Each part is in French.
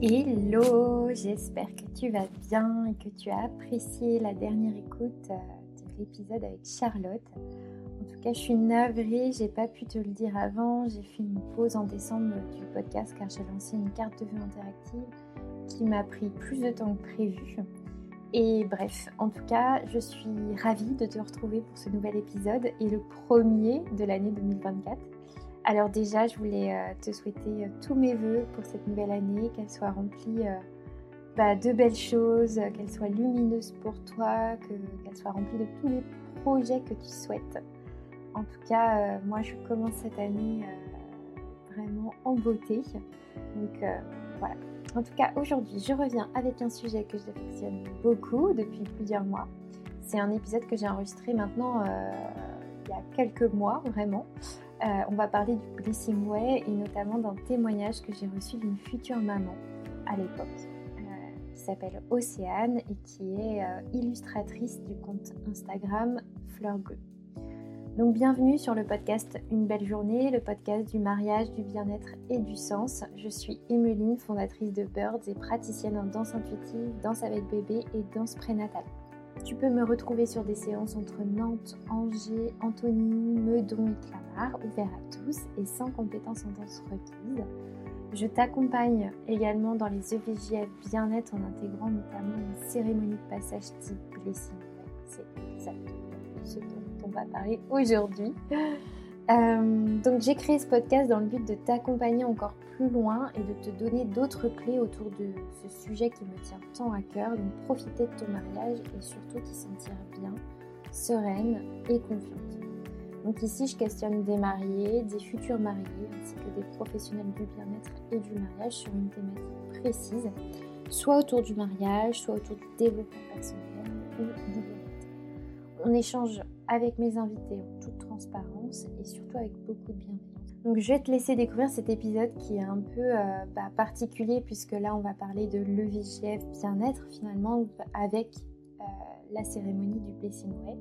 Hello, j'espère que tu vas bien et que tu as apprécié la dernière écoute euh, de l'épisode avec Charlotte. En tout cas, je suis navrée, j'ai pas pu te le dire avant. J'ai fait une pause en décembre du podcast car j'ai lancé une carte de vue interactive qui m'a pris plus de temps que prévu. Et bref, en tout cas, je suis ravie de te retrouver pour ce nouvel épisode et le premier de l'année 2024. Alors déjà, je voulais euh, te souhaiter euh, tous mes voeux pour cette nouvelle année, qu'elle soit remplie euh, bah, de belles choses, qu'elle soit lumineuse pour toi, qu'elle soit remplie de tous les projets que tu souhaites. En tout cas, moi, je commence cette année vraiment en beauté. Donc voilà. En tout cas, aujourd'hui, je reviens avec un sujet que j'affectionne beaucoup depuis plusieurs mois. C'est un épisode que j'ai enregistré maintenant il y a quelques mois, vraiment. Euh, on va parler du Blessing Way et notamment d'un témoignage que j'ai reçu d'une future maman à l'époque, euh, qui s'appelle Océane et qui est euh, illustratrice du compte Instagram Fleur Bleue. Donc bienvenue sur le podcast Une belle journée, le podcast du mariage, du bien-être et du sens. Je suis Emeline, fondatrice de Birds et praticienne en danse intuitive, danse avec bébé et danse prénatale. Tu peux me retrouver sur des séances entre Nantes, Angers, Antony, Meudon et Clamart, ouvert à tous et sans compétences en danse requises. Je t'accompagne également dans les EVJF bien-être en intégrant notamment une cérémonie de passage type blessing. C'est exactement ce dont on va parler aujourd'hui. Euh, donc j'ai créé ce podcast dans le but de t'accompagner encore plus loin et de te donner d'autres clés autour de ce sujet qui me tient tant à cœur, donc profiter de ton mariage et surtout t'y sentir bien, sereine et confiante. Donc ici je questionne des mariés, des futurs mariés ainsi que des professionnels du bien-être et du mariage sur une thématique précise, soit autour du mariage, soit autour du développement personnel ou du bien-être. On échange avec mes invités en toute transparence et surtout avec beaucoup de bienveillance. Donc je vais te laisser découvrir cet épisode qui est un peu euh, bah, particulier puisque là on va parler de l'EVGF bien-être finalement avec euh, la cérémonie du Blessing Way.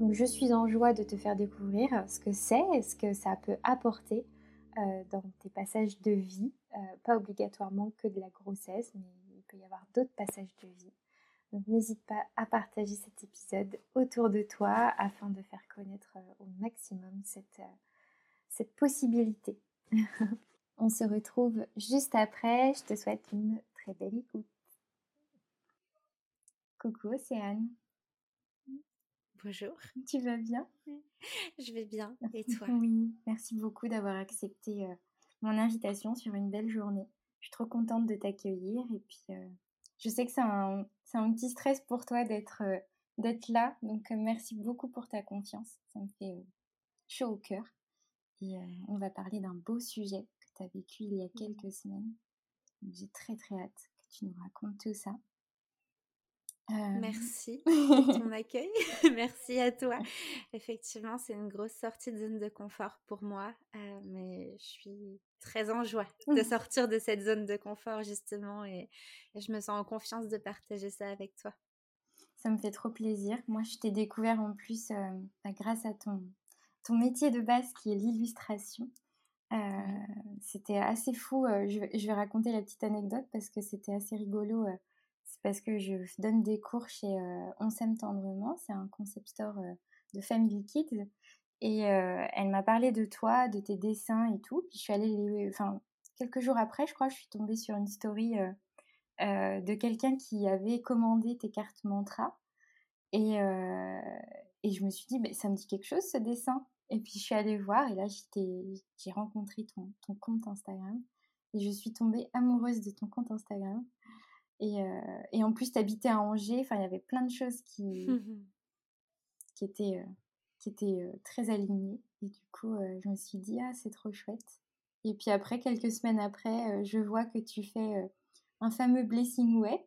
Donc je suis en joie de te faire découvrir ce que c'est ce que ça peut apporter euh, dans tes passages de vie, pas obligatoirement que de la grossesse, mais il peut y avoir d'autres passages de vie. Donc n'hésite pas à partager cet épisode autour de toi afin de faire connaître au maximum cette cette possibilité. On se retrouve juste après. Je te souhaite une très belle écoute. Coucou Océane. Bonjour. Tu vas bien? Je vais bien. Et toi? Oui, merci beaucoup d'avoir accepté euh, mon invitation sur une belle journée. Je suis trop contente de t'accueillir et puis euh, je sais que c'est un, un, petit stress pour toi d'être euh, d'être là. Donc merci beaucoup pour ta confiance. Ça me fait chaud au cœur. Et on va parler d'un beau sujet que tu as vécu il y a mmh. quelques semaines. J'ai très très hâte que tu nous racontes tout ça. Merci pour ton accueil. Merci à toi. Effectivement, c'est une grosse sortie de zone de confort pour moi, mais je suis très en joie de sortir de cette zone de confort justement et, je me sens en confiance de partager ça avec toi. Ça me fait trop plaisir. Moi, je t'ai découvert en plus bah, grâce à ton, ton métier de base qui est l'illustration. C'était assez fou. Je, vais raconter la petite anecdote parce que c'était assez rigolo. Euh, parce que je donne des cours chez On s'aime tendrement. C'est un concept store de Family Kids. Et elle m'a parlé de toi, de tes dessins et tout. Puis je suis allée les... Enfin, quelques jours après, je crois, je suis tombée sur une story de quelqu'un qui avait commandé tes cartes mantra. Et, et je me suis dit, ça me dit quelque chose ce dessin. Et puis je suis allée voir et là j'ai rencontré ton, ton, compte Instagram et je suis tombée amoureuse de ton compte Instagram. Et, euh, et en plus, tu habitais à Angers, enfin il y avait plein de choses qui, qui étaient, euh, qui étaient euh, très alignées. Et du coup, je me suis dit, ah c'est trop chouette. Et puis après, quelques semaines après, je vois que tu fais un fameux Blessing Way.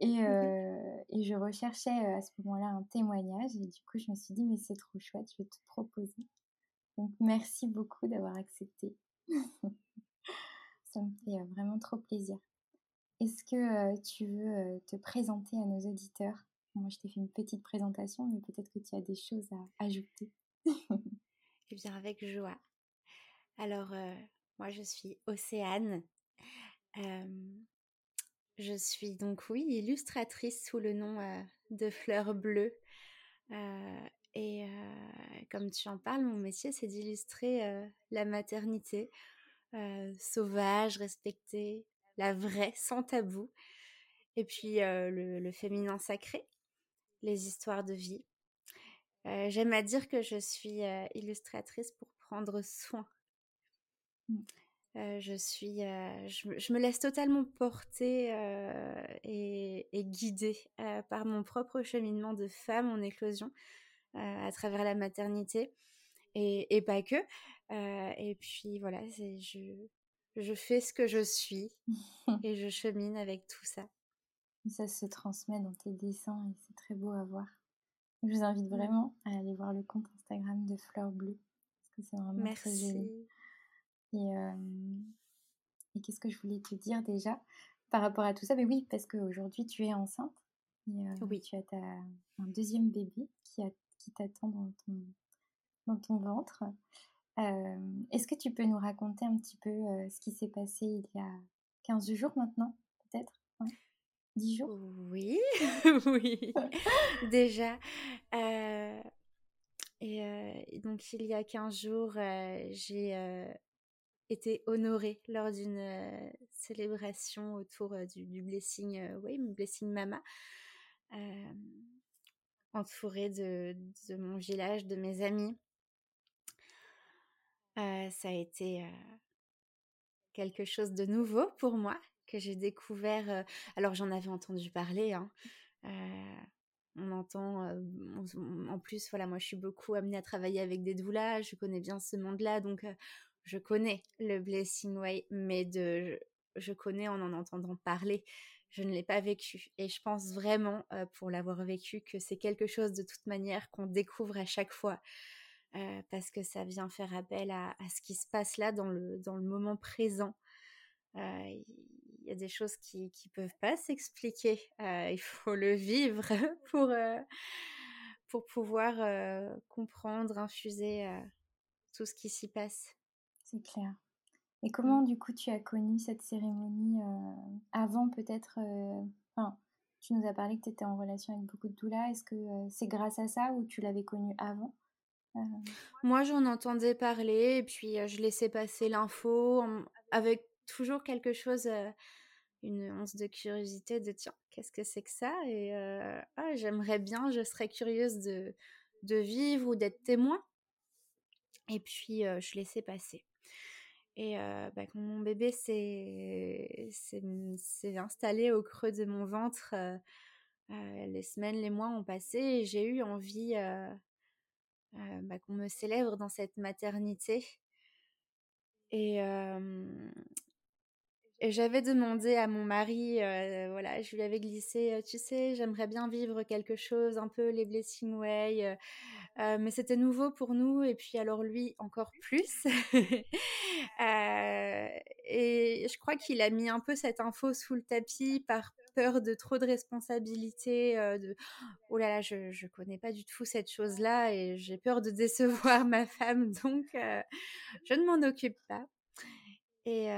Et, et, je recherchais à ce moment-là un témoignage et du coup je me suis dit mais c'est trop chouette, je vais te proposer. Donc merci beaucoup d'avoir accepté. Ça me fait vraiment trop plaisir. Est-ce que tu veux te présenter à nos auditeurs? Moi je t'ai fait une petite présentation mais peut-être que tu as des choses à ajouter. eh bien avec joie. Alors moi je suis Océane. Je suis donc, oui, illustratrice sous le nom de Fleur Bleue. et comme tu en parles, mon métier, c'est d'illustrer la maternité sauvage, respectée, la vraie, sans tabou. Et puis le, féminin sacré, les histoires de vie. J'aime à dire que je suis illustratrice pour prendre soin. Mmh. je suis, je, me laisse totalement porter et, et, guider par mon propre cheminement de femme en éclosion à travers la maternité et, et pas que. et puis voilà, je, je fais ce que je suis et je chemine avec tout ça. Ça se transmet dans tes dessins et c'est très beau à voir. Je vous invite vraiment à aller voir le compte Instagram de Fleur Bleue parce que c'est vraiment Merci. très joli. Et, et qu'est-ce que je voulais te dire déjà par rapport à tout ça? Mais oui, parce qu'aujourd'hui tu es enceinte et oui. tu as ta, un deuxième bébé qui, qui t'attend dans ton, dans ton ventre. Est-ce que tu peux nous raconter un petit peu ce qui s'est passé il y a 15 jours maintenant, peut-être? 10 jours? Oui, oui, déjà. et donc, il y a 15 jours, j'ai été honorée lors d'une célébration autour du, blessing, oui, blessing mama, entourée de, mon village, de mes amis. Ça a été quelque chose de nouveau pour moi que j'ai découvert. alors j'en avais entendu parler. Hein, on entend, en plus, voilà, moi je suis beaucoup amenée à travailler avec des doulas, je connais bien ce monde-là, donc je connais le Blessing Way, mais je connais en en entendant parler. Je ne l'ai pas vécu. Et je pense vraiment, pour l'avoir vécu, que c'est quelque chose de toute manière qu'on découvre à chaque fois. Parce que ça vient faire appel à, ce qui se passe là dans le, dans le moment présent. Il y a des choses qui ne peuvent pas s'expliquer. il faut le vivre pour, pour pouvoir comprendre, infuser tout ce qui s'y passe. C'est clair. Et comment, du coup, tu as connu cette cérémonie euh, avant, peut-être euh, Enfin, tu nous as parlé que tu étais en relation avec beaucoup de doulas. Est-ce que euh, c'est grâce à ça ou tu l'avais connue avant? Moi, j'en entendais parler et puis je laissais passer l'info avec toujours quelque chose, une once de curiosité de tiens, qu'est-ce que c'est que ça? Et ah, j'aimerais bien, je serais curieuse de, vivre ou d'être témoin. Et puis, je laissais passer. Et bah, quand mon bébé s'est installé au creux de mon ventre, les semaines, les mois ont passé et j'ai eu envie bah, qu'on me célèbre dans cette maternité. Et, j'avais demandé à mon mari, voilà, je lui avais glissé, tu sais, j'aimerais bien vivre quelque chose, un peu les Blessing Way, mais c'était nouveau pour nous, et puis alors lui encore plus. et je crois qu'il a mis un peu cette info sous le tapis par de trop de responsabilités, de oh là là, je, ne connais pas du tout cette chose-là, et j'ai peur de décevoir ma femme, donc je ne m'en occupe pas. Et,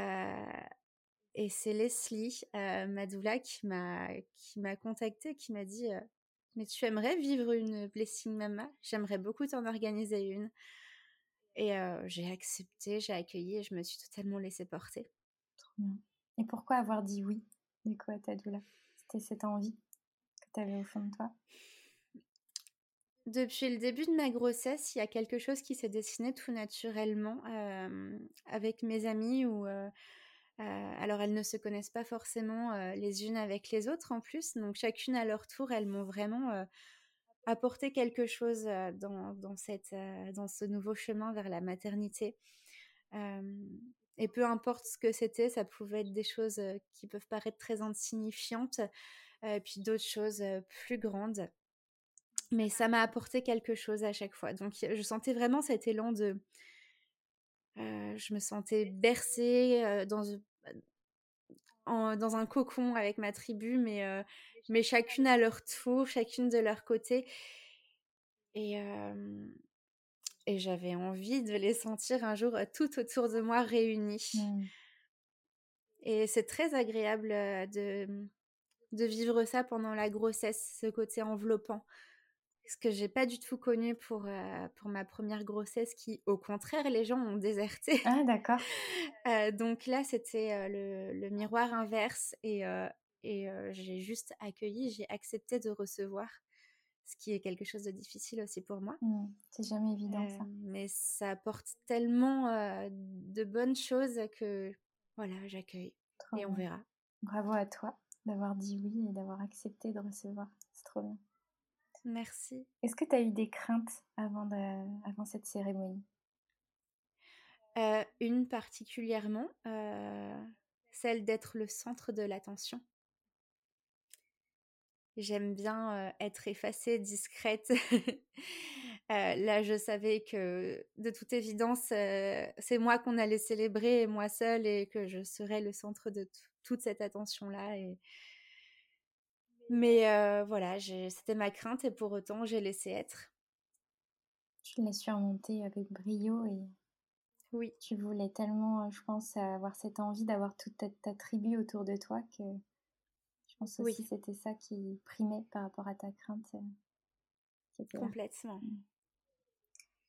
et c'est Leslie, euh, Madoula, qui m'a qui contactée, qui m'a dit Mais tu aimerais vivre une Blessing Mama? J'aimerais beaucoup t'en organiser une. Et j'ai accepté, j'ai accueilli et je me suis totalement laissée porter. Et pourquoi avoir dit oui, du coup, à ta doula? C'était cette envie que tu avais au fond de toi? Depuis le début de ma grossesse, il y a quelque chose qui s'est dessiné tout naturellement avec mes amis ou euh, alors elles ne se connaissent pas forcément euh, les unes avec les autres en plus, donc chacune à leur tour, elles m'ont vraiment euh, apporté quelque chose dans, dans, cette, dans ce nouveau chemin vers la maternité. Et peu importe ce que c'était, ça pouvait être des choses qui peuvent paraître très insignifiantes, puis d'autres choses plus grandes. Mais ça m'a apporté quelque chose à chaque fois. Donc je sentais vraiment cet élan de... je me sentais bercée dans, dans un cocon avec ma tribu, mais, mais chacune à leur tour, chacune de leur côté. Et, et j'avais envie de les sentir un jour tout autour de moi réunis. Mmh. Et c'est très agréable de, de vivre ça pendant la grossesse, ce côté enveloppant. Ce que j'ai pas du tout connu pour, pour ma première grossesse, qui, au contraire, les gens ont déserté. Ah, d'accord. donc là, c'était le, le, miroir inverse et, et j'ai juste accueilli, j'ai accepté de recevoir ce qui est quelque chose de difficile aussi pour moi. Mmh, c'est jamais évident ça. Mais ça apporte tellement de bonnes choses que voilà, j'accueille et on verra. Bravo à toi d'avoir dit oui et d'avoir accepté de recevoir. C'est trop bien. Merci. Est-ce que tu as eu des craintes avant, avant cette cérémonie? Une particulièrement, celle d'être le centre de l'attention. J'aime bien être effacée, discrète. là, je savais que de toute évidence, c'est moi qu'on allait célébrer, moi seule, et que je serais le centre de toute cette attention-là. Et... Mais voilà, c'était ma crainte, et pour autant, j'ai laissé être. Tu l'as surmonté avec brio et oui. tu voulais tellement, je pense, avoir cette envie d'avoir toute ta tribu autour de toi que pense aussi c'était ça qui primait par rapport à ta crainte. Euh, Complètement. Mmh.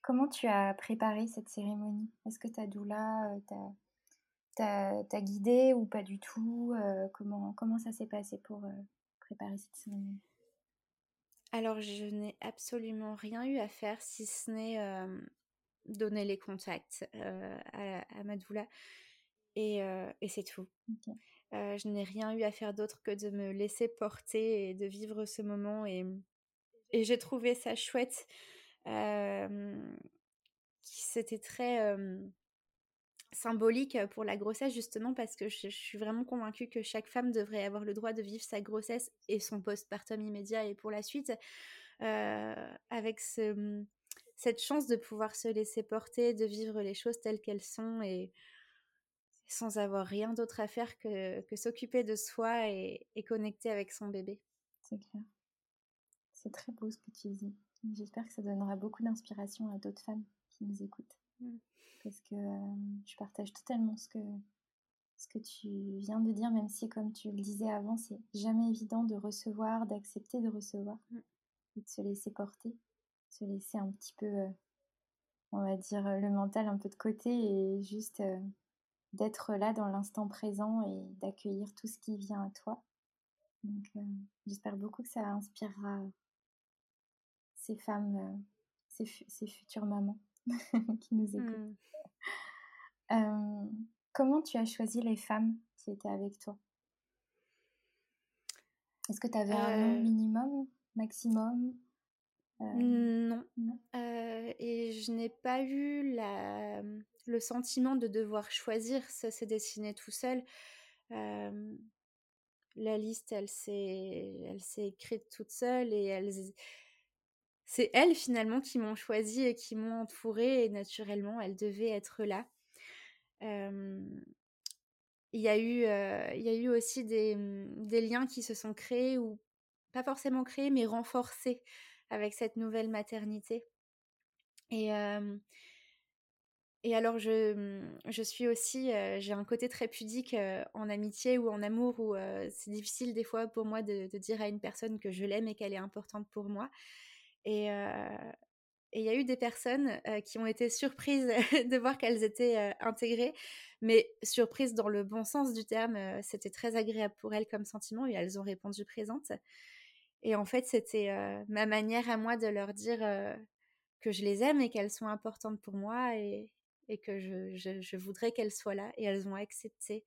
Comment tu as préparé cette cérémonie? Est-ce que ta doula euh, t'a guidé ou pas du tout euh, comment, comment ça s'est passé pour préparer cette cérémonie? Alors, je n'ai absolument rien eu à faire si ce n'est donner les contacts à, ma doula. Et, et c'est tout. Euh, je n'ai rien eu à faire d'autre que de me laisser porter et de vivre ce moment. Et, j'ai trouvé ça chouette. C'était très symbolique pour la grossesse, justement, parce que je, suis vraiment convaincue que chaque femme devrait avoir le droit de vivre sa grossesse et son postpartum immédiat et pour la suite, euh, avec ce, cette chance de pouvoir se laisser porter, de vivre les choses telles qu'elles sont. Et sans avoir rien d'autre à faire que, que s'occuper de soi et, et, connecter avec son bébé. C'est clair. C'est très beau ce que tu dis. J'espère que ça donnera beaucoup d'inspiration à d'autres femmes qui nous écoutent. Mmh. Parce que euh, je partage totalement ce que, ce que tu viens de dire, même si, comme tu le disais avant, c'est jamais évident de recevoir, d'accepter de recevoir, mmh. et de se laisser porter, se laisser un petit peu, euh, on va dire, le mental un peu de côté et juste euh, d'être là dans l'instant présent et d'accueillir tout ce qui vient à toi. Donc, euh, j'espère beaucoup que ça inspirera ces femmes, euh, ces, futures mamans qui nous écoutent. Mmh. Euh, comment tu as choisi les femmes qui étaient avec toi? Est-ce que tu avais un minimum, maximum? Non. non. et je n'ai pas eu la, le sentiment de devoir choisir, ça s'est dessiné tout seul. la liste, elle s'est, elle s'est écrite toute seule et elle, c'est elles finalement qui m'ont choisi et qui m'ont entourée et naturellement, elles devaient être là. Il y, a eu, il y a eu aussi des, mmh, des, liens qui se sont créés ou pas forcément créés mais renforcés avec cette nouvelle maternité. Et, et alors, je, mmh, je suis aussi, j'ai un côté très pudique en amitié ou en amour où c'est difficile des fois pour moi de, dire à une personne que je l'aime et qu'elle est importante pour moi. Et il y a eu des personnes qui ont été surprises de voir qu'elles étaient intégrées, mais surprises dans le bon sens du terme. c'était très agréable pour elles comme sentiment et elles ont répondu présentes. Et en fait, c'était ma manière à moi de leur dire que je les aime et qu'elles sont importantes pour moi et, et que je, je, voudrais qu'elles soient là et elles ont accepté.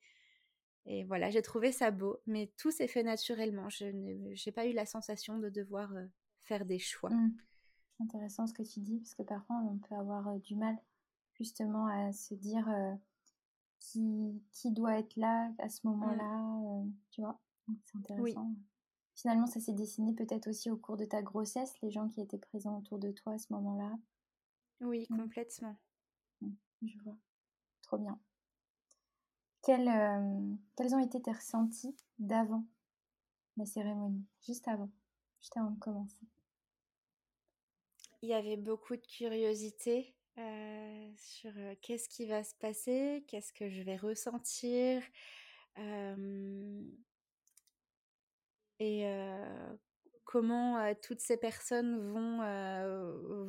Et voilà, j'ai trouvé ça beau, mais tout s'est fait naturellement. Je n'ai pas eu la sensation de devoir euh, faire des choix. Mmh. Intéressant ce que tu dis, parce que parfois on peut avoir du mal justement à se dire qui, qui, doit être là à ce mmh. moment-là, tu vois? C'est intéressant. Finalement, ça s'est dessiné peut-être aussi au cours de ta grossesse, les gens qui étaient présents autour de toi à ce moment-là? Oui, mmh. complètement je vois. Trop bien. Quels, euh, quels ont été tes ressentis d'avant la cérémonie Juste avant, juste avant de commencer. Il y avait beaucoup de curiosité euh, sur euh, qu'est-ce qui va se passer, qu'est-ce que je vais ressentir, et comment toutes ces personnes vont,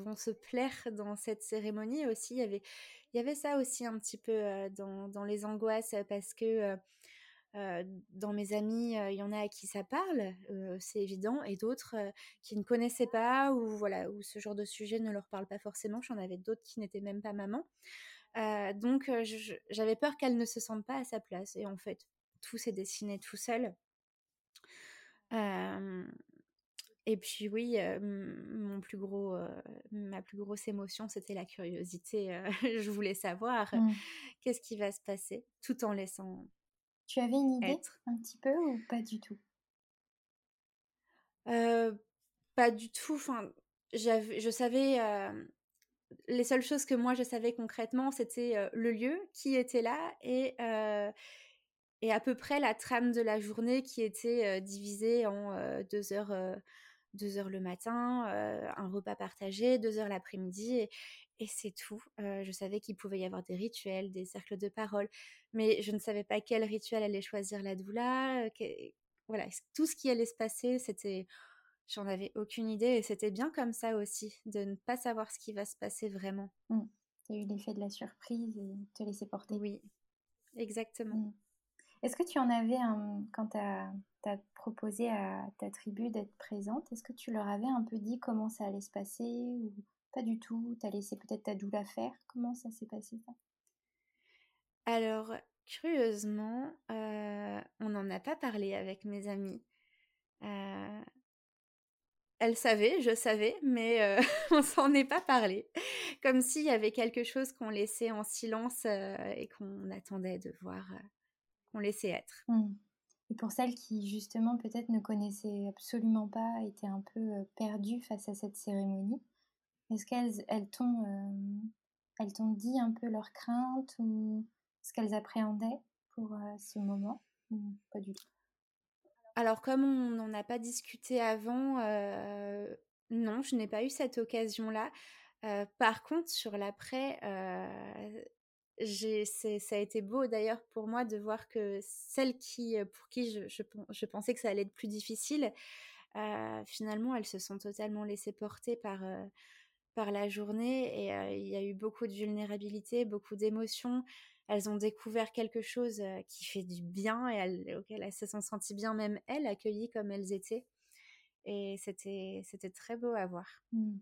vont se plaire dans cette cérémonie aussi. Il y avait, il y avait ça aussi un petit peu dans, dans, les angoisses parce que dans mes amis, il y en a à qui ça parle, c'est évident, et d'autres qui ne connaissaient pas ou voilà, où ce genre de sujet ne leur parle pas forcément. J'en avais d'autres qui n'étaient même pas maman. donc j'avais peur qu'elle ne se sente pas à sa place. Et en fait, tout s'est dessiné tout seul. Et puis oui, mon plus gros, ma plus grosse émotion, c'était la curiosité. je voulais savoir mmh. qu'est-ce qui va se passer, tout en laissant. Tu avais une idée un petit peu ou pas du tout? Pas du tout. Enfin, je savais les seules choses que moi je savais concrètement, c'était le lieu, qui était là et, et à peu près la trame de la journée qui était divisée en deux heures, deux heures le matin, un repas partagé, deux heures l'après-midi. Et, et c'est tout. je savais qu'il pouvait y avoir des rituels, des cercles de parole, mais je ne savais pas quel rituel allait choisir la doula. voilà, tout ce qui allait se passer, c'était J'en avais aucune idée et c'était bien comme ça aussi, de ne pas savoir ce qui va se passer vraiment. Mmh. Tu as eu l'effet de la surprise et te laisser porter. Oui, exactement. Mmh. Est-ce que tu en avais, quand tu as, proposé à ta tribu d'être présente, est-ce que tu leur avais un peu dit comment ça allait se passer ou pas du tout Tu as laissé peut-être ta doula faire? Comment ça s'est passé ça? Alors, curieusement, euh, on n'en a pas parlé avec mes amis. Euh, elle savait, je savais, mais on s'en est pas parlé. Comme s'il y avait quelque chose qu'on laissait en silence et qu'on attendait de voir, qu'on laissait être. Mmh. Et pour celles qui, justement, peut-être ne connaissaient absolument pas, étaient un peu perdues face à cette cérémonie, est-ce qu'elles elles t'ont, elles t'ont dit un peu leurs craintes ou ce qu'elles appréhendaient pour ce moment Pas du tout? Alors, comme on n'en a pas discuté avant, euh, non, je n'ai pas eu cette occasion-là. Euh, par contre, sur l'après, euh, ça a été beau d'ailleurs pour moi de voir que celles qui, pour qui je, pensais que ça allait être plus difficile, finalement, elles se sont totalement laissées porter par, par la journée et il y a eu beaucoup de vulnérabilité, beaucoup d'émotions elles ont découvert quelque chose qui fait du bien et elles, se sont senties bien, même elles, accueillies comme elles étaient. Et c'était, c'était très beau à voir. Mmh.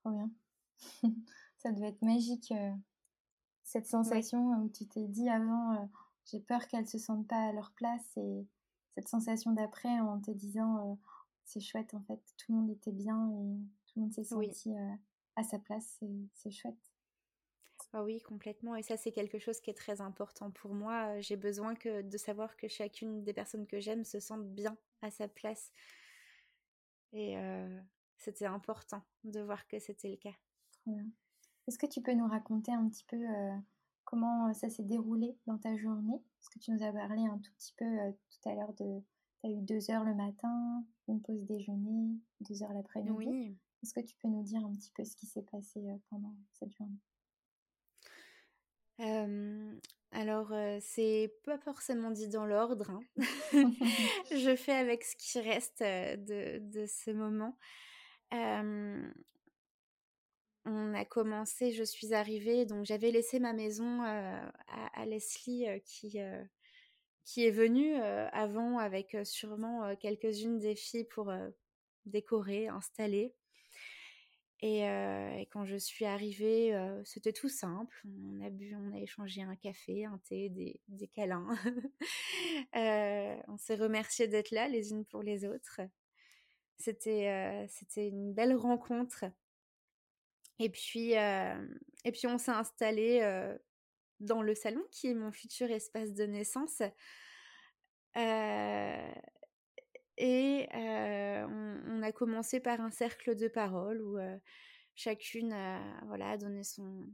Trop bien. Ça devait être magique, cette sensation où tu t'es dit avant, j'ai peur qu'elles se sentent pas à leur place et cette sensation d'après en te disant, c'est chouette en fait, tout le monde était bien et tout le monde s'est senti à sa place, c'est chouette. Ah oui, complètement. Et ça, c'est quelque chose qui est très important pour moi. J'ai besoin que, de savoir que chacune des personnes que j'aime se sente bien à sa place. Et c'était important de voir que c'était le cas. Est-ce que tu peux nous raconter un petit peu comment ça s'est déroulé dans ta journée? Parce que tu nous as parlé un tout petit peu tout à l'heure de... Tu as eu deux heures le matin, une pause déjeuner, deux heures l'après-midi. Oui. Est-ce que tu peux nous dire un petit peu ce qui s'est passé pendant cette journée? Alors, c'est pas forcément dit dans l'ordre. Hein. Je fais avec ce qui reste de, ce moment. On a commencé, je suis arrivée, donc j'avais laissé ma maison à, Leslie qui, qui est venue avant avec sûrement quelques-unes des filles pour décorer, installer. Et, quand je suis arrivée, c'était tout simple. On a bu, on a échangé un café, un thé, des, des câlins. on s'est remercié d'être là les unes pour les autres. C'était, c'était une belle rencontre. Et puis, et puis on s'est installé dans le salon qui est mon futur espace de naissance. Et on, a commencé par un cercle de parole où chacune a voilà, donné son,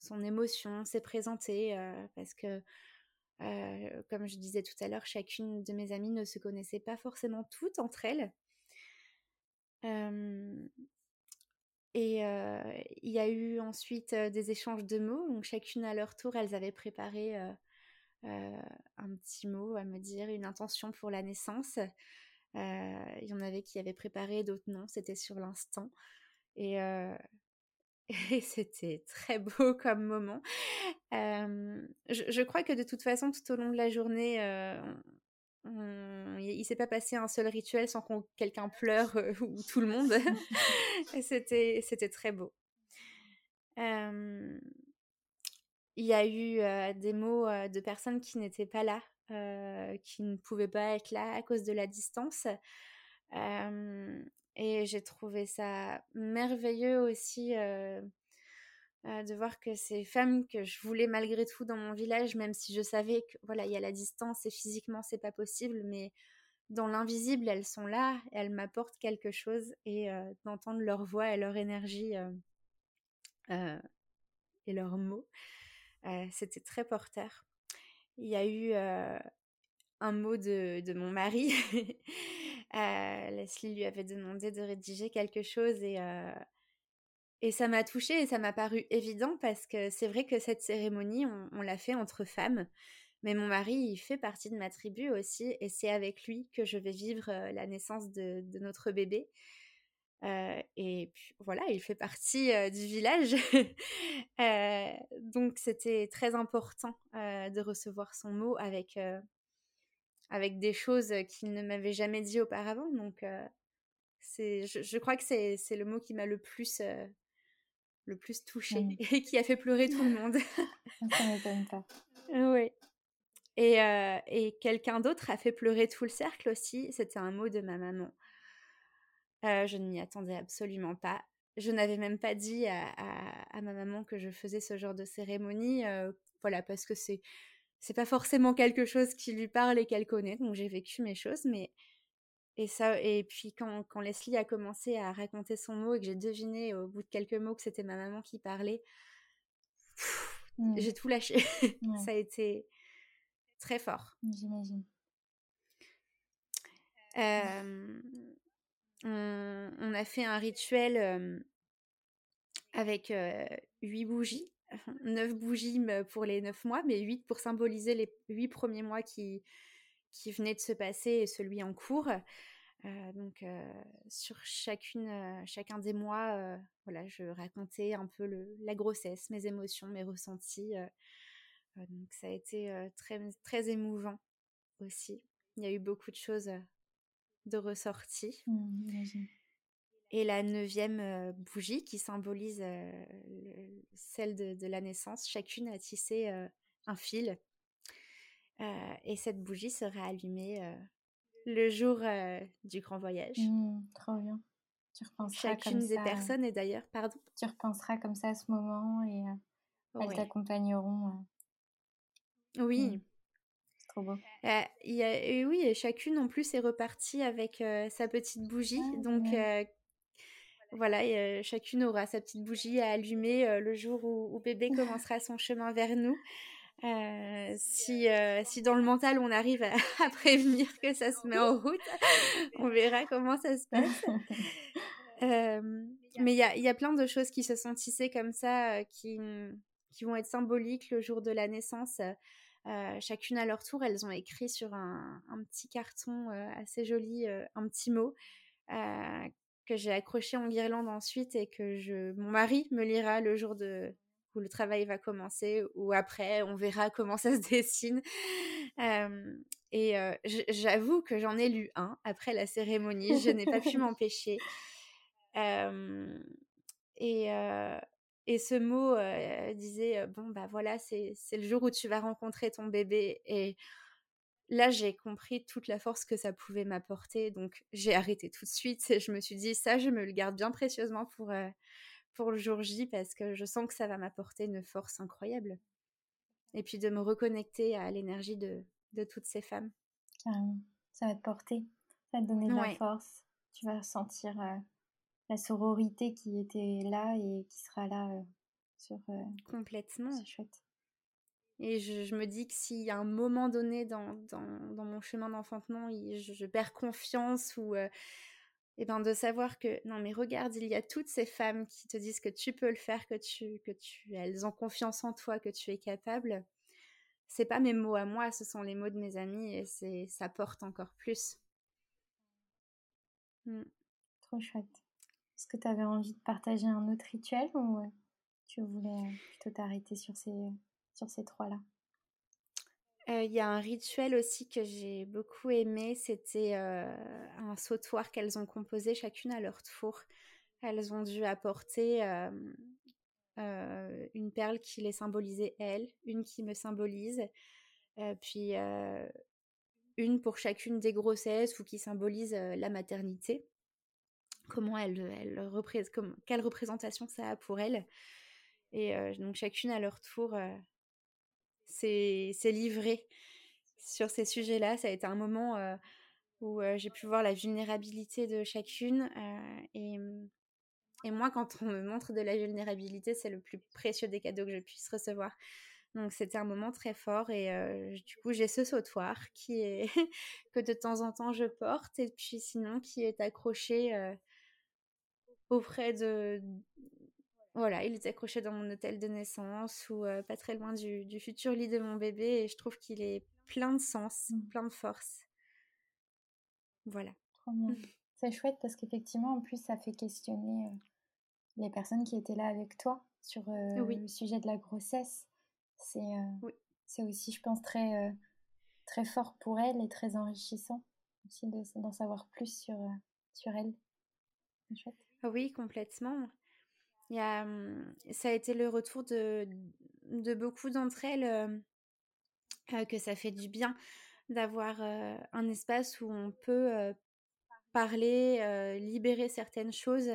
son émotion, s'est présentée, parce que, comme je disais tout à l'heure, chacune de mes amies ne se connaissait pas forcément toutes entre elles. Et il y a eu ensuite des échanges de mots, donc chacune à leur tour, elles avaient préparé un petit mot à me dire, une intention pour la naissance. Il y en avait qui avaient préparé, d'autres non, c'était sur l'instant. Et, c'était très beau comme moment. je, crois que de toute façon, tout au long de la journée, il il s'est pas passé un seul rituel sans que quelqu'un pleure ou tout le monde. c'était, c'était très beau. il y a eu des mots de personnes qui n'étaient pas là, qui ne pouvaient pas être là à cause de la distance. Et j'ai trouvé ça merveilleux aussi euh, euh, de voir que ces femmes que je voulais malgré tout dans mon village, même si je savais que voilà, il y a la distance et physiquement c'est pas possible, mais dans l'invisible, elles sont là, elles m'apportent quelque chose et euh, d'entendre leur voix et leur énergie et leurs mots, c'était très porteur. Il y a eu un mot de, de mon mari Euh, Leslie lui avait demandé de rédiger quelque chose et, euh, et ça m'a touchée et ça m'a paru évident parce que c'est vrai que cette cérémonie, on, l'a fait entre femmes. Mais mon mari, il fait partie de ma tribu aussi et c'est avec lui que je vais vivre euh, la naissance de, notre bébé. et puis, voilà, il fait partie du village. donc c'était très important de recevoir son mot avec avec des choses qu'il ne m'avait jamais dit auparavant. Donc, c'est, je, crois que c'est, le mot qui m'a le plus, le plus touché mmh. et qui a fait pleurer tout le monde. Ça m'étonne pas. Oui. Et, et quelqu'un d'autre a fait pleurer tout le cercle aussi. C'était un mot de ma maman. je ne m'y attendais absolument pas. Je n'avais même pas dit à, à, ma maman que je faisais ce genre de cérémonie. voilà, parce que c'est c'est pas forcément quelque chose qui lui parle et qu'elle connaît, donc j'ai vécu mes choses, mais et ça et puis quand, quand Leslie a commencé à raconter son mot et que j'ai deviné au bout de quelques mots que c'était ma maman qui parlait, mmh. j'ai tout lâché. ça a été très fort. J'imagine. on, a fait un rituel avec huit bougies neuf bougies pour les neuf mois, mais huit pour symboliser les huit premiers mois qui, qui venaient de se passer et celui en cours. Euh, donc sur chacune, euh, chacun des mois, euh, voilà, je racontais un peu le, la grossesse, mes émotions, mes ressentis. donc ça a été très très émouvant aussi. Il y a eu beaucoup de choses de ressorties. Mmh, et la neuvième bougie qui symbolise celle de, la naissance. Chacune a tissé un fil. Et cette bougie sera allumée le jour du grand voyage. Mmh, trop bien. Tu repenseras Chacune des personnes, et d'ailleurs, pardon. Tu repenseras comme ça à ce moment et elles t'accompagneront. Oui. Mmh. Trop beau. y a, oui, chacune en plus est repartie avec sa petite bougie. Ah, donc, voilà, chacune aura sa petite bougie à allumer le jour où, bébé commencera son chemin vers nous. Si, si dans le mental on arrive à, prévenir que ça se met en route, on verra comment ça se passe. mais il y a, y a, plein de choses qui se sont tissées comme ça, qui, qui vont être symboliques le jour de la naissance. chacune à leur tour, elles ont écrit sur un, un petit carton assez joli un petit mot que j'ai accroché en guirlande ensuite et que je, mon mari me lira le jour de, où le travail va commencer ou après, on verra comment ça se dessine. et j'avoue que j'en ai lu un après la cérémonie, je n'ai pas pu m'empêcher. et, et ce mot disait, bon, bah voilà, c'est le jour où tu vas rencontrer ton bébé. Et là, j'ai compris toute la force que ça pouvait m'apporter. Donc, j'ai arrêté tout de suite. Et je me suis dit, ça, je me le garde bien précieusement pour, pour le jour J parce que je sens que ça va m'apporter une force incroyable. Et puis de me reconnecter à l'énergie de, de, toutes ces femmes. Ça va te porter, ça va te donner de la force. Tu vas sentir euh, la sororité qui était là et qui sera là euh, sur. Complètement. C'est chouette. Et je, me dis que s'il y a un moment donné dans, dans, dans mon chemin d'enfantement, je, je, perds confiance ou et euh, ben de savoir que non mais regarde, il y a toutes ces femmes qui te disent que tu peux le faire, que tu que tu elles ont confiance en toi, que tu es capable. c'est pas mes mots à moi, ce sont les mots de mes amis et c'est ça porte encore plus. Mmh. Trop chouette. Est-ce que tu avais envie de partager un autre rituel ou euh, tu voulais plutôt t'arrêter sur ces, sur ces trois-là? Il y a un rituel aussi que j'ai beaucoup aimé, c'était un sautoir qu'elles ont composé chacune à leur tour. Elles ont dû apporter une perle qui les symbolisait elles, une qui me symbolise, puis une pour chacune des grossesses ou qui symbolise la maternité. Comment elle, elle quelle représentation ça a pour elles. Et donc chacune à leur tour s'est livrée sur ces sujets-là. Ça a été un moment où j'ai pu voir la vulnérabilité de chacune et mmh, et moi, quand on me montre de la vulnérabilité, c'est le plus précieux des cadeaux que je puisse recevoir. Donc c'était un moment très fort et du coup j'ai ce sautoir qui est que de temps en temps je porte et puis sinon qui est accroché auprès de voilà il est accroché dans mon hôtel de naissance ou euh, pas très loin du, du, futur lit de mon bébé et je trouve qu'il est plein de sens, mmh. plein de force. Voilà. C'est chouette parce qu'effectivement en plus ça fait questionner les personnes qui étaient là avec toi sur euh, le sujet de la grossesse. C'est euh, c'est aussi, je pense, très, euh, très fort pour elles et très enrichissant aussi d'en savoir plus sur, sur elles. Oui, complètement. Il y a, ça a été le retour de, de beaucoup d'entre elles que ça fait du bien d'avoir un espace où on peut parler, libérer certaines choses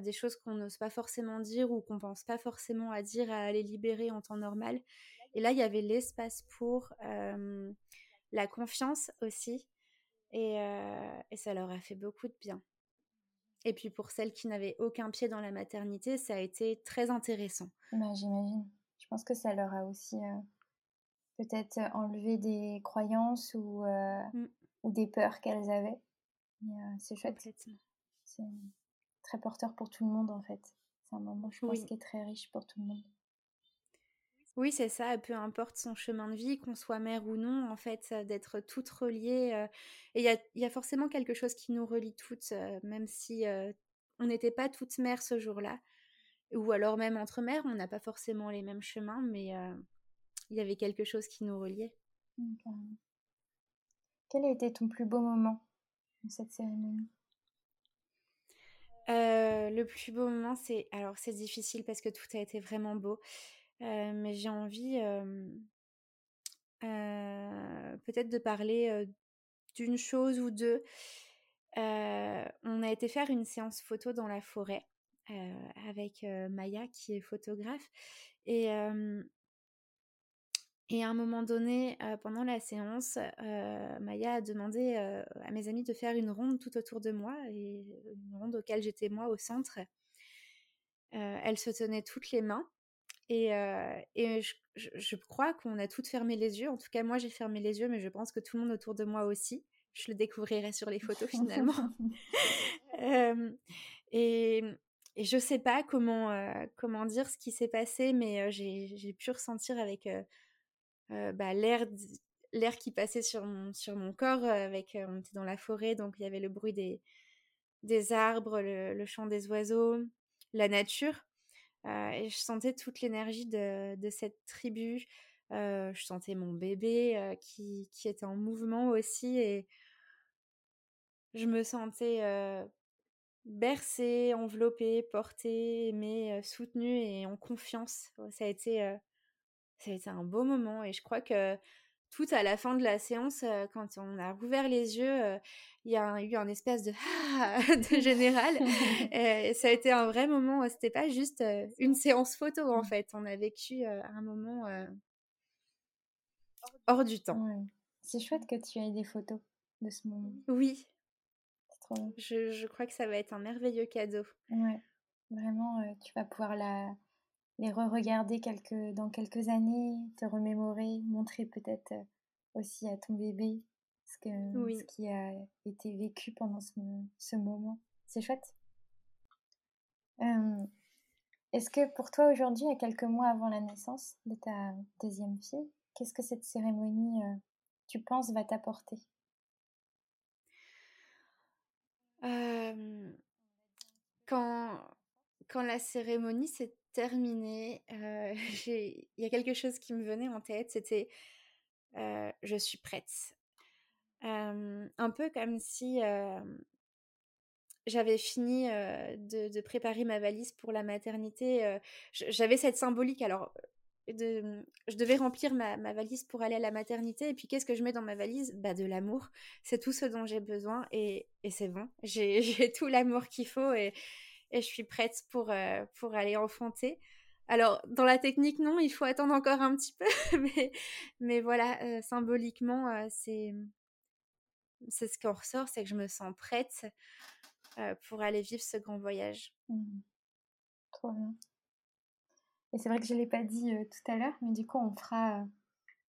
des choses qu'on n'ose pas forcément dire ou qu'on pense pas forcément à dire, à les libérer en temps normal. Et là, il y avait l'espace pour la confiance aussi. Et, ça leur a fait beaucoup de bien. Et puis pour celles qui n'avaient aucun pied dans la maternité, ça a été très intéressant. Bah, J'imagine. Je pense que ça leur a aussi peut-être enlevé des croyances ou, mmh. ou des peurs qu'elles avaient. C'est chouette. C'est très porteur pour tout le monde en fait. C'est un moment, je pense, qui est très riche pour tout le monde. Oui, c'est ça, peu importe son chemin de vie, qu'on soit mère ou non, en fait, d'être toutes reliées. Euh, et il y a, forcément quelque chose qui nous relie toutes, euh, même si euh, on n'était pas toutes mères ce jour-là. Ou alors même entre mères, on n'a pas forcément les mêmes chemins, mais il y avait quelque chose qui nous reliait. Quel a été ton plus beau moment dans cette cérémonie? Le plus beau moment, c'est alors c'est difficile parce que tout a été vraiment beau, mais j'ai envie peut-être de parler d'une chose ou deux. on a été faire une séance photo dans la forêt avec Maya qui est photographe et et à un moment donné, pendant la séance, Maya a demandé à mes amis de faire une ronde tout autour de moi, et une ronde auquel j'étais moi au centre. elles se tenaient toutes les mains, et, et je, crois qu'on a toutes fermé les yeux. En tout cas, moi j'ai fermé les yeux, mais je pense que tout le monde autour de moi aussi. Je le découvrirai sur les photos finalement. et, et je sais pas comment, comment dire ce qui s'est passé, mais j'ai pu ressentir avec bah, l'air l'air qui passait sur mon, sur mon corps avec on était dans la forêt donc il y avait le bruit des des arbres le, chant des oiseaux la nature et je sentais toute l'énergie de, cette tribu. Je sentais mon bébé qui, qui, était en mouvement aussi et je me sentais bercée enveloppée portée aimée soutenue et en confiance. Ça a été un beau moment et je crois que tout à la fin de la séance, quand on a rouvert les yeux, il y a eu un espèce de de général. et ça a été un vrai moment. C'était pas juste une séance photo en mmh. fait. On a vécu un moment hors du temps. C'est chouette que tu aies des photos de ce moment. Oui. Trop Je, je, crois que ça va être un merveilleux cadeau. Ouais. Vraiment, tu vas pouvoir la les re-regarder quelques, dans quelques années, te remémorer, montrer peut-être euh, aussi à ton bébé ce, que, ce qui a été vécu pendant ce, ce moment. C'est chouette. Est-ce que pour toi aujourd'hui, à quelques mois avant la naissance de ta deuxième fille, Qu'est-ce que cette cérémonie, tu penses, va t'apporter? Quand, quand la cérémonie s'est terminée, il y a quelque chose qui me venait en tête, c'était je suis prête. un peu comme si j'avais fini de, préparer ma valise pour la maternité. j'avais cette symbolique. Alors, je devais remplir ma, valise pour aller à la maternité. Et puis, qu'est-ce que je mets dans ma valise? Bah, De l'amour. C'est tout ce dont j'ai besoin. Et, c'est bon. J'ai tout l'amour qu'il faut et, je suis prête pour, pour aller enfanter. Alors, dans la technique, non, il faut attendre encore un petit peu. mais, mais voilà, symboliquement, c'est c'est ce qu'on ressort, c'est que je me sens prête pour aller vivre ce grand voyage. Mmh. Bien. Et c'est vrai que je ne l'ai pas dit tout à l'heure, mais du coup, on fera,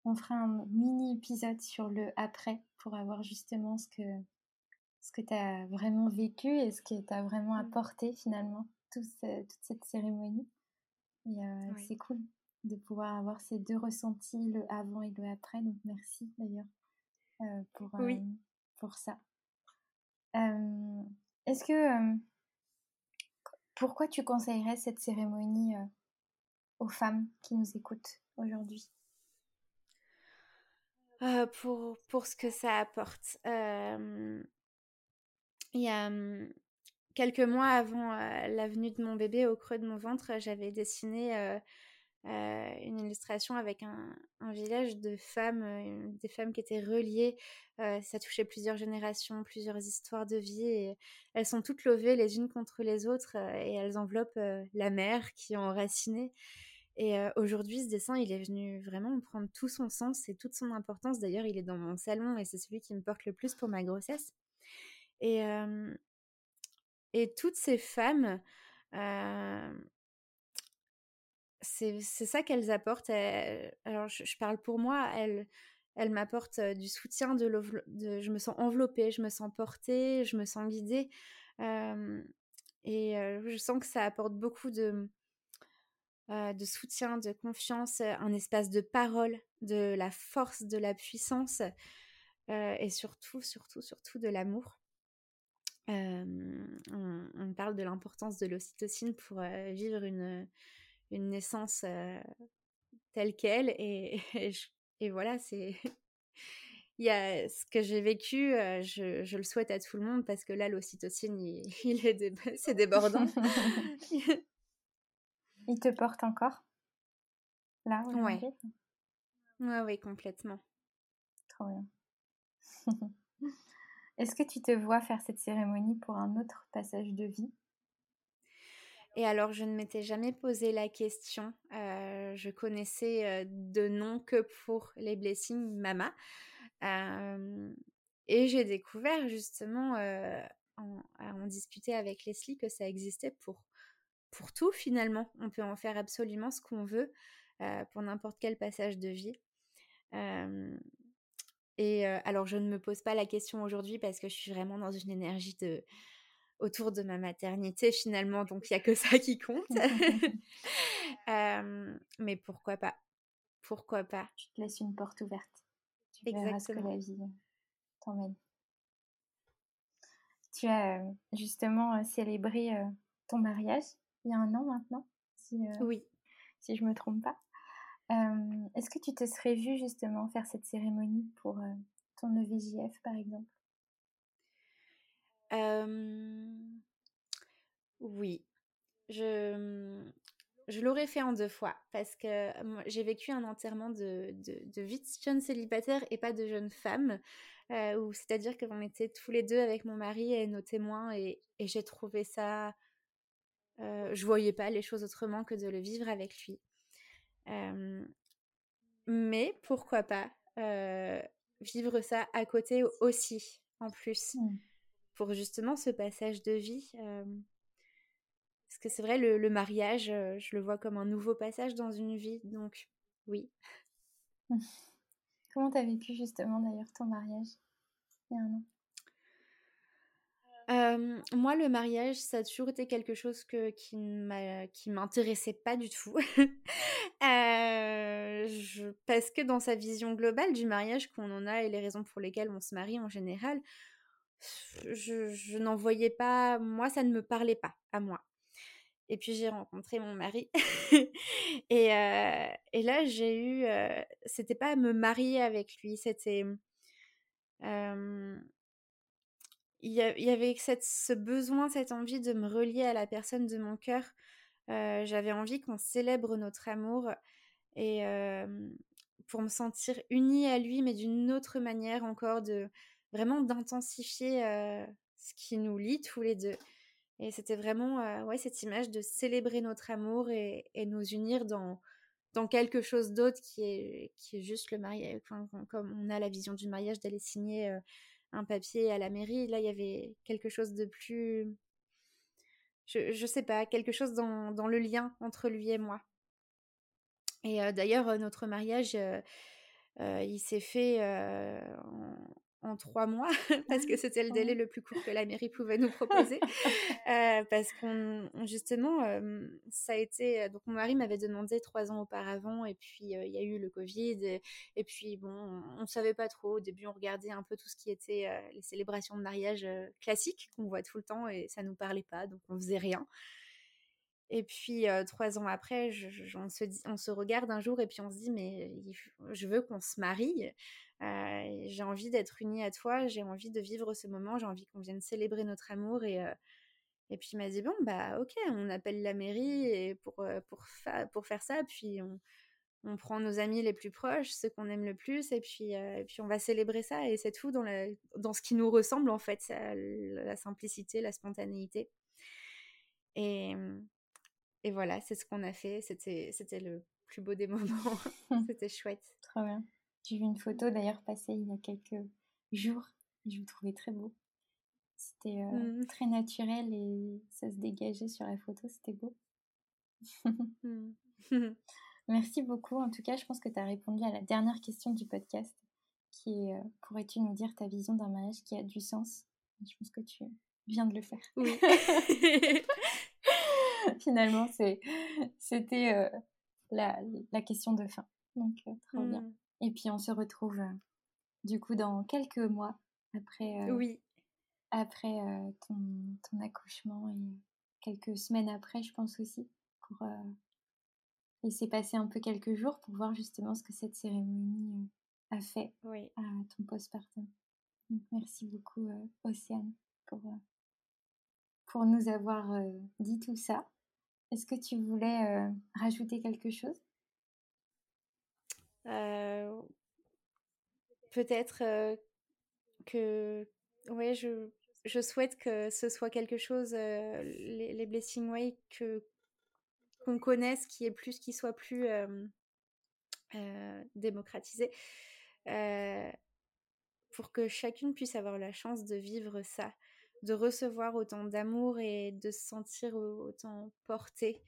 on fera un mini épisode sur le après pour avoir justement ce que, ce que tu as vraiment vécu et ce que tu as vraiment mmh. apporté finalement, toute cette cérémonie. Et c'est cool de pouvoir avoir ces deux ressentis, le avant et le après. Donc merci d'ailleurs pour, pour ça. Est-ce que pourquoi tu conseillerais cette cérémonie aux femmes qui nous écoutent aujourd'hui? Pour, pour ce que ça apporte. Il y a quelques mois avant la venue de mon bébé au creux de mon ventre, j'avais dessiné une illustration avec un, village de femmes, des femmes qui étaient reliées. Ça touchait plusieurs générations, plusieurs histoires de vie. Elles sont toutes levées les unes contre les autres et elles enveloppent la mer qui est enracinée. Et aujourd'hui, ce dessin, il est venu vraiment prendre tout son sens et toute son importance. D'ailleurs, il est dans mon salon et c'est celui qui me porte le plus pour ma grossesse. Et, et toutes ces femmes, c'est ça qu'elles apportent. alors, je, parle pour moi, elles, elles m'apportent du soutien, de, de, je me sens enveloppée, je me sens portée, je me sens guidée. et je sens que ça apporte beaucoup de, de soutien, de confiance, un espace de parole, de la force, de la puissance et surtout, surtout, surtout de l'amour. On, on, parle de l'importance de l'ocytocine pour vivre une, une naissance telle qu'elle. Et, et, voilà, c'est. Il y a ce que j'ai vécu, je, je, le souhaite à tout le monde parce que là, l'ocytocine, il, il, est c'est débordant. il te porte encore? Là, ouais. ouais. Oui, complètement. Trop bien. Est-ce que tu te vois faire cette cérémonie pour un autre passage de vie? Et alors, je ne m'étais jamais posé la question. Euh, je connaissais euh, de nom que pour les blessings Mama. Euh, et j'ai découvert justement, en, en discuter avec Leslie, que ça existait pour, pour tout finalement. On peut en faire absolument ce qu'on veut pour n'importe quel passage de vie. Et alors, je ne me pose pas la question aujourd'hui parce que je suis vraiment dans une énergie de autour de ma maternité finalement, donc il n'y a que ça qui compte. mais pourquoi pas Pourquoi pas Tu te laisses une porte ouverte. Tu verras ce que la vie t'emmène. Tu as justement célébré ton mariage il y a un an maintenant, si, oui. si je me trompe pas. Est-ce que tu te serais vue justement faire cette cérémonie pour ton EVJF par exemple? Oui, je, mmh, je l'aurais fait en deux fois parce que j'ai vécu un enterrement de, de, de jeune célibataire et pas de jeune femme. Euh, c'est-à-dire qu'on était tous les deux avec mon mari et nos témoins et, et j'ai trouvé ça. Euh, je voyais pas les choses autrement que de le vivre avec lui. Mais pourquoi pas vivre ça à côté aussi, en plus. Mmh pour justement ce passage de vie. parce que c'est vrai, le, mariage, je le vois comme un nouveau passage dans une vie, donc oui. Comment t'as vécu justement d'ailleurs ton mariage il y a un an? Moi, le mariage, ça a toujours été quelque chose qui ne m'intéressait pas du tout. je, parce que dans sa vision globale du mariage qu'on en a et les raisons pour lesquelles on se marie en général, je, n'en voyais pas, moi, ça ne me parlait pas à moi. Et puis j'ai rencontré mon mari. et, et, là, j'ai eu. c'était pas me marier avec lui, c'était. Il y, avait ce besoin, cette envie de me relier à la personne de mon cœur. J'avais envie qu'on célèbre notre amour et pour me sentir unie à lui, mais d'une autre manière encore, de vraiment d'intensifier ce qui nous lie tous les deux. Et c'était vraiment ouais, cette image de célébrer notre amour et, nous unir dans, dans quelque chose d'autre qui est, qui est juste le mariage. comme on a la vision du mariage d'aller signer un papier à la mairie, là, il y avait quelque chose de plus. Je, je sais pas, quelque chose dans, le lien entre lui et moi. Et d'ailleurs, notre mariage, il s'est fait en, en trois mois parce que c'était le délai le plus court que la mairie pouvait nous proposer. Euh, parce qu'on justement ça a été donc mon mari m'avait demandé trois ans auparavant et puis il y a eu le Covid et, puis bon on, ne savait pas trop. Au début on regardait un peu tout ce qui était les célébrations de mariage classiques qu'on voit tout le temps et ça nous parlait pas donc on faisait rien. Et puis trois ans après, on, se dit, on se regarde un jour et puis on se dit mais je veux qu'on se marie. Euh, j'ai envie d'être unie à toi, j'ai envie de vivre ce moment, j'ai envie qu'on vienne célébrer notre amour. Et, euh, et puis il m'a dit, bon, bah ok, on appelle la mairie et pour, euh, pour, pour faire ça, puis on, on, prend nos amis les plus proches, ceux qu'on aime le plus, et puis, et puis on va célébrer ça. Et c'est tout dans, la, dans ce qui nous ressemble, en fait, la simplicité, la spontanéité. Et, et voilà, c'est ce qu'on a fait. C'était, c'était le plus beau des moments. c'était chouette. Trop bien. J'ai vu une photo d'ailleurs passer il y a quelques jours. Je vous trouvais très beau. C'était euh, mmh. très naturel et ça se dégageait sur la photo. C'était beau. Mmh. Merci beaucoup. En tout cas, je pense que tu as répondu à la dernière question du podcast qui est euh, pourrais-tu nous dire ta vision d'un mariage qui a du sens? Je pense que tu viens de le faire. Oui. Finalement, c'était euh, la, la, question de fin. Donc, trop bien. Et puis on se retrouve euh, du coup dans quelques mois après, euh, oui. après euh, ton, ton, accouchement et quelques semaines après, je pense aussi, pour laisser passer un peu quelques jours pour voir justement ce que cette cérémonie a fait à ton postpartum. Donc merci beaucoup Océane pour, pour nous avoir dit tout ça. Est-ce que tu voulais rajouter quelque chose? Euh, peut-être que, ouais, je, souhaite que ce soit quelque chose, les, les, Blessing Way, que qu'on connaisse, qui est plus, qui soit plus démocratisé, pour que chacune puisse avoir la chance de vivre ça, de recevoir autant d'amour et de se sentir autant porté.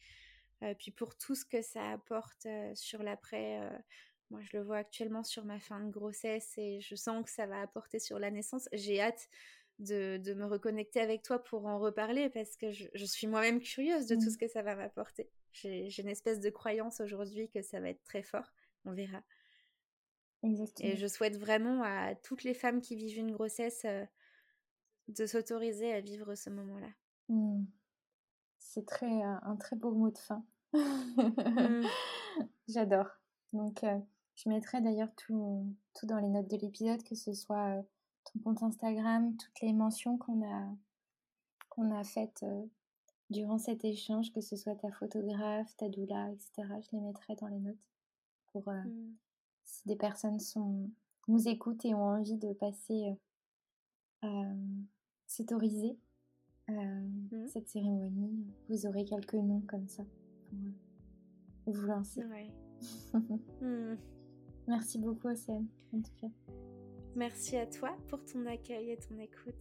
puis pour tout ce que ça apporte sur l'après, moi, je le vois actuellement sur ma fin de grossesse et je sens que ça va apporter sur la naissance. J'ai hâte de, de, me reconnecter avec toi pour en reparler parce que je, je suis moi-même curieuse de tout mmh. ce que ça va m'apporter. J'ai une espèce de croyance aujourd'hui que ça va être très fort. On verra. Exactement. Et je souhaite vraiment à toutes les femmes qui vivent une grossesse euh, de s'autoriser à vivre ce moment-là. Mmh. C'est très un très beau mot de fin. Mmh. J'adore. Donc, euh, je mettrai d'ailleurs tout, tout dans les notes de l'épisode, que ce soit euh, ton compte Instagram, toutes les mentions qu'on a, qu'on a faites euh, durant cet échange, que ce soit ta photographe, ta doula, etc. Je les mettrai dans les notes pour mmh. si des personnes sont, nous écoutent et ont envie de passer, s'autoriser mmh. cette cérémonie. Vous aurez quelques noms comme ça pour vous lancer. Mmh. Merci beaucoup, Océane, en tout cas. Merci à toi pour ton accueil et ton écoute.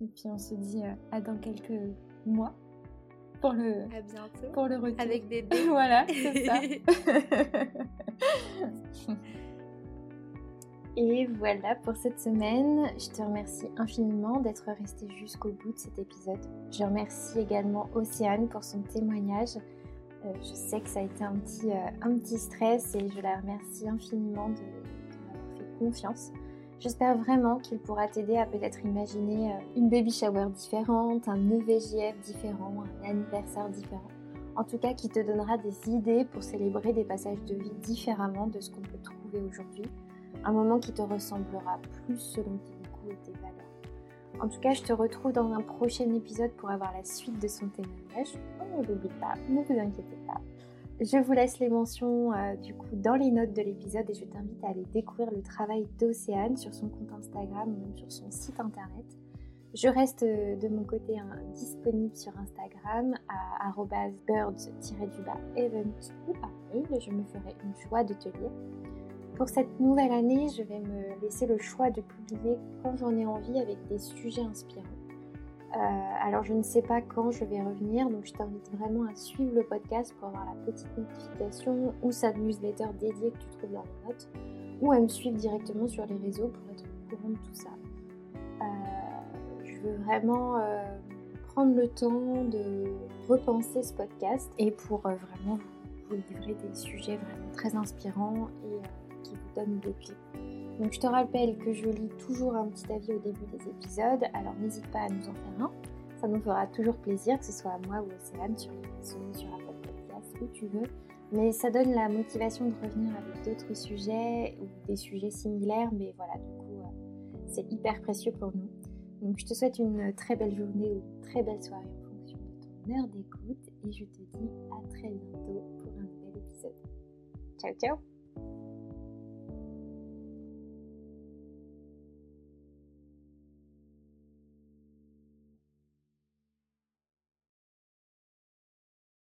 Et puis on se dit euh, à dans quelques mois pour le, à bientôt. Pour le retour. Avec bébé. voilà, c'est ça. Et voilà pour cette semaine. Je te remercie infiniment d'être resté jusqu'au bout de cet épisode. Je remercie également Océane pour son témoignage. Euh, je sais que ça a été un petit, euh, un petit stress et je la remercie infiniment de, m'avoir fait confiance. J'espère vraiment qu'il pourra t'aider à peut-être imaginer euh, une baby shower différente, un EVJF différent, un anniversaire différent. En tout cas, qui te donnera des idées pour célébrer des passages de vie différemment de ce qu'on peut trouver aujourd'hui un moment qui te ressemblera plus selon tes goûts et tes valeurs. En tout cas, je te retrouve dans un prochain épisode pour avoir la suite de son témoignage. Oh, ne l'oublie pas, ne vous inquiétez pas. Je vous laisse les mentions euh, du coup dans les notes de l'épisode et je t'invite à aller découvrir le travail d'Océane sur son compte Instagram ou même sur son site internet. Je reste euh, de mon côté hein, disponible sur Instagram à birds-du-bas event ou par mail. Je me ferai une joie de te lire. Pour cette nouvelle année, je vais me laisser le choix de publier quand j'en ai envie avec des sujets inspirants. Euh, alors je ne sais pas quand je vais revenir, donc je t'invite vraiment à suivre le podcast pour avoir la petite notification ou sa newsletter dédiée que tu trouves dans les notes, ou à me suivre directement sur les réseaux pour être au courant de tout ça. Euh, je veux vraiment euh, prendre le temps de repenser ce podcast et pour vraiment vous livrer des sujets vraiment très inspirants et donne des clés. Donc je te rappelle que je lis toujours un petit avis au début des épisodes, alors n'hésite pas à nous en faire un. Ça nous fera toujours plaisir, que ce soit à moi ou à Océane sur réseaux, sur Apple Podcast, où tu veux. Mais ça donne la motivation de revenir avec d'autres sujets ou des sujets similaires, mais voilà, du coup, euh, c'est hyper précieux pour nous. Donc je te souhaite une très belle journée ou une très belle soirée en fonction de ton heure d'écoute et je te dis à très bientôt pour un nouvel épisode. Ciao ciao